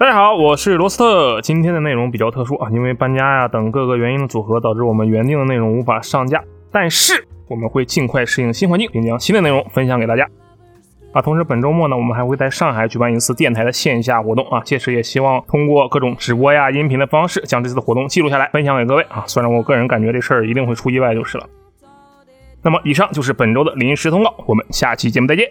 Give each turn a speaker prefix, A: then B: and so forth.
A: 大家好我是罗斯特今天的内容比较特殊啊因为搬家呀等各个原因的组合导致我们原定的内容无法上架但是我们会尽快适应新环境并将新的内容分享给大家。啊同时本周末呢我们还会在上海举办一次电台的线下活动啊届时也希望通过各种直播呀音频的方式将这次的活动记录下来分享给各位啊虽然我个人感觉这事儿一定会出意外就是了。那么以上就是本周的临时通告，我们下期节目再见。